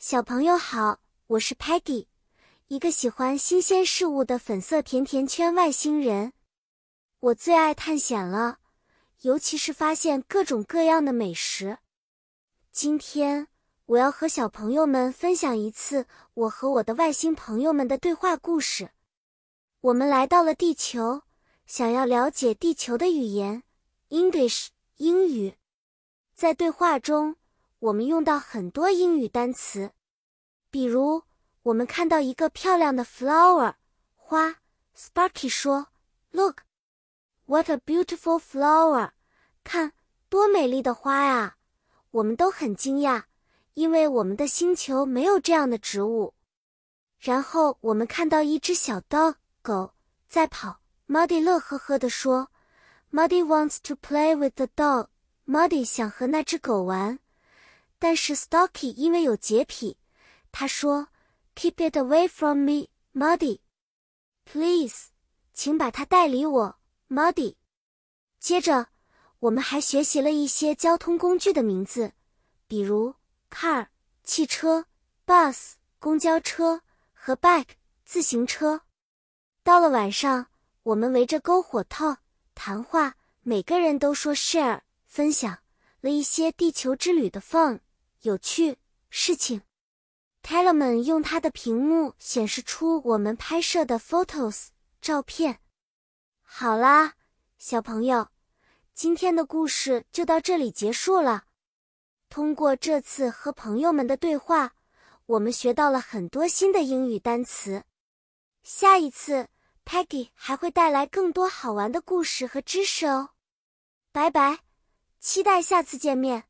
小朋友好，我是 Peggy，一个喜欢新鲜事物的粉色甜甜圈外星人。我最爱探险了，尤其是发现各种各样的美食。今天我要和小朋友们分享一次我和我的外星朋友们的对话故事。我们来到了地球，想要了解地球的语言 English 英语。在对话中。我们用到很多英语单词，比如我们看到一个漂亮的 flower 花，Sparky 说：“Look, what a beautiful flower！看，多美丽的花呀！”我们都很惊讶，因为我们的星球没有这样的植物。然后我们看到一只小 dog 狗在跑，Muddy 乐呵呵地说：“Muddy wants to play with the dog。”Muddy 想和那只狗玩。但是 Stocky 因为有洁癖，他说：“Keep it away from me, Muddy. Please，请把它带离我，Muddy。”接着，我们还学习了一些交通工具的名字，比如 car 汽车、bus 公交车和 bike 自行车。到了晚上，我们围着篝火 talk 谈话，每个人都说 share 分享了一些地球之旅的 fun。有趣事情，Telemann 用他的屏幕显示出我们拍摄的 photos 照片。好啦，小朋友，今天的故事就到这里结束了。通过这次和朋友们的对话，我们学到了很多新的英语单词。下一次，Peggy 还会带来更多好玩的故事和知识哦。拜拜，期待下次见面。